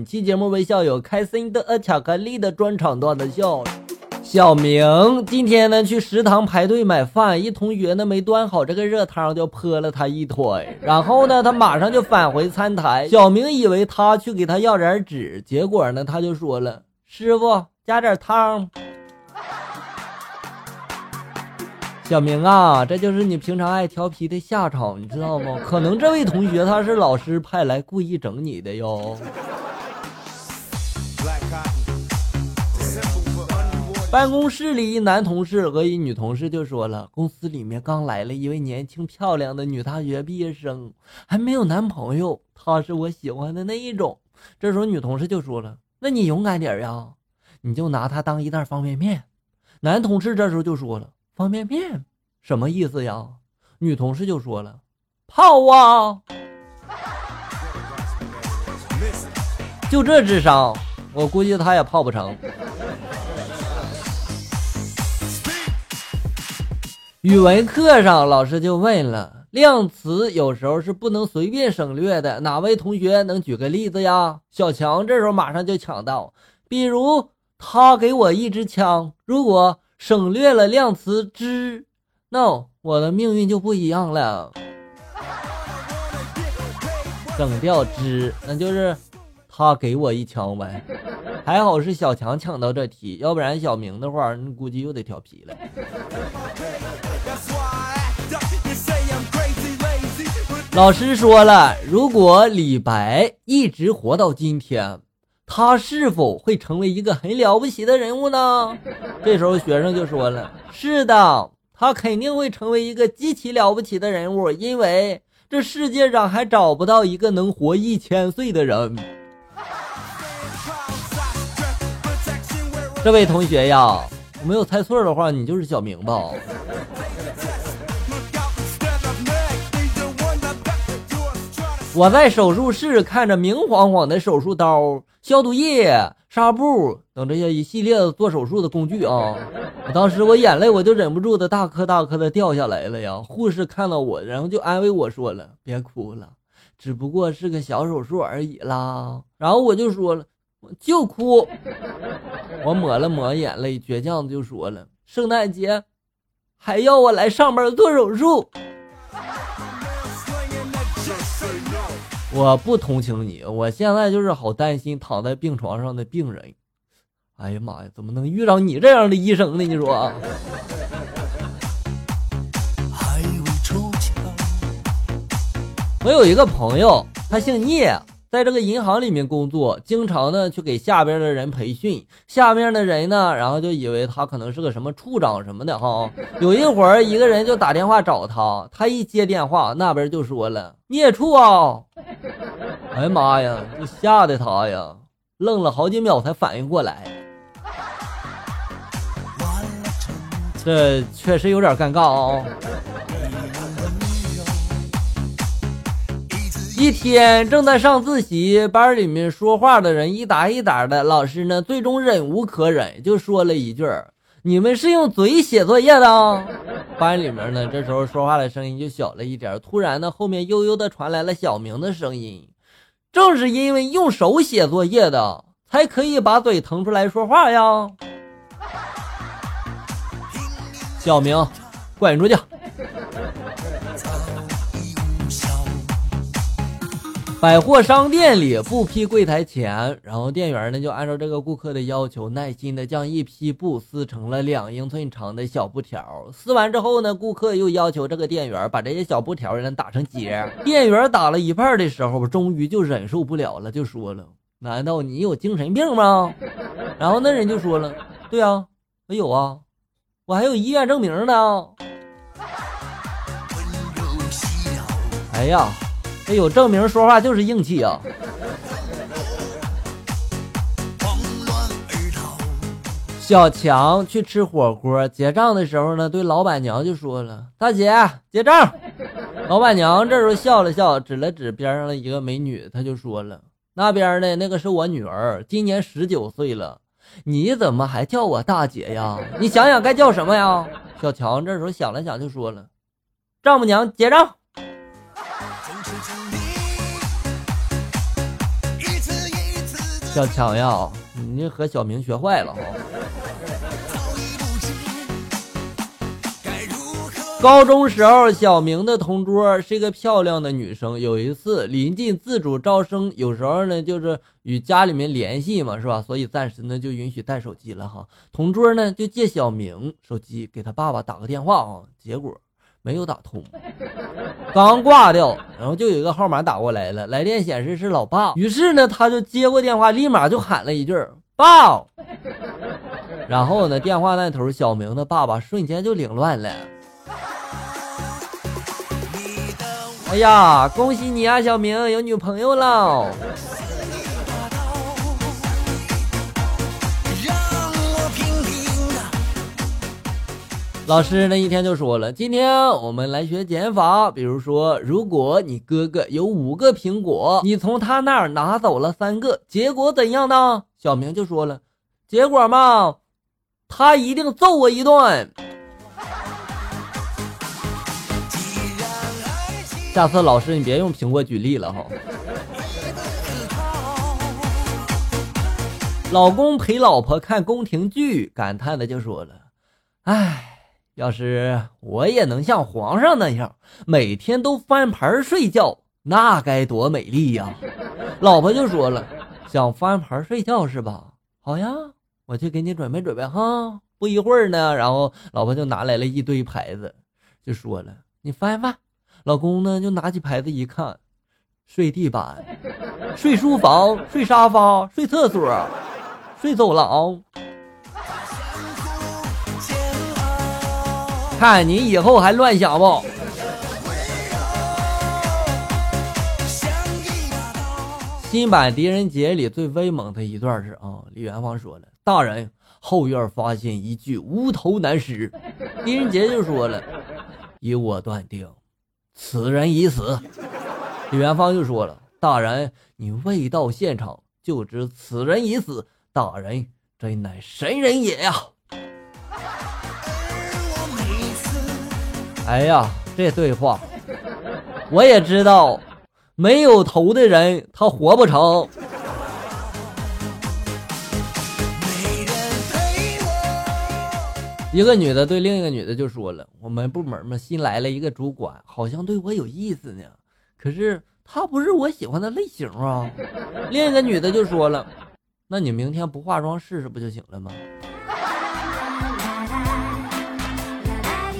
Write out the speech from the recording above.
本期节目为校友开心的巧克力的专场段子秀。小明今天呢去食堂排队买饭，一同学呢没端好这个热汤就泼了他一腿，然后呢他马上就返回餐台。小明以为他去给他要点纸，结果呢他就说了：“师傅加点汤。”小明啊，这就是你平常爱调皮的下场，你知道吗？可能这位同学他是老师派来故意整你的哟。办公室里，一男同事和一女同事就说了：“公司里面刚来了一位年轻漂亮的女大学毕业生，还没有男朋友，她是我喜欢的那一种。”这时候，女同事就说了：“那你勇敢点呀，你就拿她当一袋方便面。”男同事这时候就说了。方便面什么意思呀？女同事就说了：“泡啊！”就这智商，我估计他也泡不成。语文课上，老师就问了：“量词有时候是不能随便省略的，哪位同学能举个例子呀？”小强这时候马上就抢到：“比如他给我一支枪，如果……”省略了量词之，那我的命运就不一样了。省掉之，那就是他给我一枪呗。还好是小强抢到这题，要不然小明的话，你估计又得调皮了。老师说了，如果李白一直活到今天。他是否会成为一个很了不起的人物呢？这时候学生就说了：“是的，他肯定会成为一个极其了不起的人物，因为这世界上还找不到一个能活一千岁的人。”这位同学呀，我没有猜错的话，你就是小明吧？我在手术室看着明晃晃的手术刀、消毒液、纱布等这些一系列的做手术的工具啊，我当时我眼泪我就忍不住的大颗大颗的掉下来了呀。护士看到我，然后就安慰我说了：“别哭了，只不过是个小手术而已啦。”然后我就说了：“就哭。”我抹了抹眼泪，倔强的就说了：“圣诞节还要我来上班做手术。”我不同情你，我现在就是好担心躺在病床上的病人。哎呀妈呀，怎么能遇到你这样的医生呢？你说。我有一个朋友，他姓聂，在这个银行里面工作，经常呢去给下边的人培训。下面的人呢，然后就以为他可能是个什么处长什么的哈。有一会儿，一个人就打电话找他，他一接电话，那边就说了：“聂处啊。”哎呀妈呀！这吓得他呀，愣了好几秒才反应过来。这确实有点尴尬啊。一天正在上自习，班里面说话的人一打一打的，老师呢最终忍无可忍，就说了一句：“你们是用嘴写作业的？” 班里面呢这时候说话的声音就小了一点，突然呢后面悠悠的传来了小明的声音。正是因为用手写作业的，才可以把嘴腾出来说话呀。小明，滚出去！百货商店里布匹柜台前，然后店员呢就按照这个顾客的要求，耐心的将一批布撕成了两英寸长的小布条。撕完之后呢，顾客又要求这个店员把这些小布条呢打成结。店员打了一半的时候，终于就忍受不了了，就说了：“难道你有精神病吗？”然后那人就说了：“对啊，我有啊，我还有医院证明呢。”哎呀！哎呦证明说话就是硬气啊！小强去吃火锅，结账的时候呢，对老板娘就说了：“大姐，结账。”老板娘这时候笑了笑，指了指边上的一个美女，她就说了：“那边的那个是我女儿，今年十九岁了。你怎么还叫我大姐呀？你想想该叫什么呀？”小强这时候想了想，就说了：“丈母娘结账。”小强呀，你和小明学坏了哈。高中时候，小明的同桌是一个漂亮的女生。有一次临近自主招生，有时候呢就是与家里面联系嘛，是吧？所以暂时呢就允许带手机了哈。同桌呢就借小明手机给他爸爸打个电话啊，结果没有打通，刚挂掉，然后就有一个号码打过来了，来电显示是老爸。于是呢他就接过电话，立马就喊了一句“爸”，然后呢电话那头小明的爸爸瞬间就凌乱了。哎呀，恭喜你啊，小明有女朋友了！老师那一天就说了，今天我们来学减法。比如说，如果你哥哥有五个苹果，你从他那儿拿走了三个，结果怎样呢？小明就说了，结果嘛，他一定揍我一顿。下次老师你别用苹果举例了哈。老公陪老婆看宫廷剧，感叹的就说了：“哎，要是我也能像皇上那样，每天都翻牌睡觉，那该多美丽呀！”老婆就说了：“想翻牌睡觉是吧？好呀，我去给你准备准备哈。”不一会儿呢，然后老婆就拿来了一堆牌子，就说了：“你翻翻。”老公呢，就拿起牌子一看，睡地板，睡书房，睡沙发，睡厕所，睡走廊。看你以后还乱想不？新版《狄仁杰》里最威猛的一段是啊，李元芳说了：“大人，后院发现一具无头男尸。”狄仁杰就说了：“以我断定。”此人已死，李元芳就说了：“大人，你未到现场就知此人已死，大人真乃神人也呀！”哎呀，这对话我也知道，没有头的人他活不成。一个女的对另一个女的就说了：“我们部门嘛新来了一个主管，好像对我有意思呢，可是他不是我喜欢的类型啊。”另一个女的就说了：“那你明天不化妆试试不就行了吗？”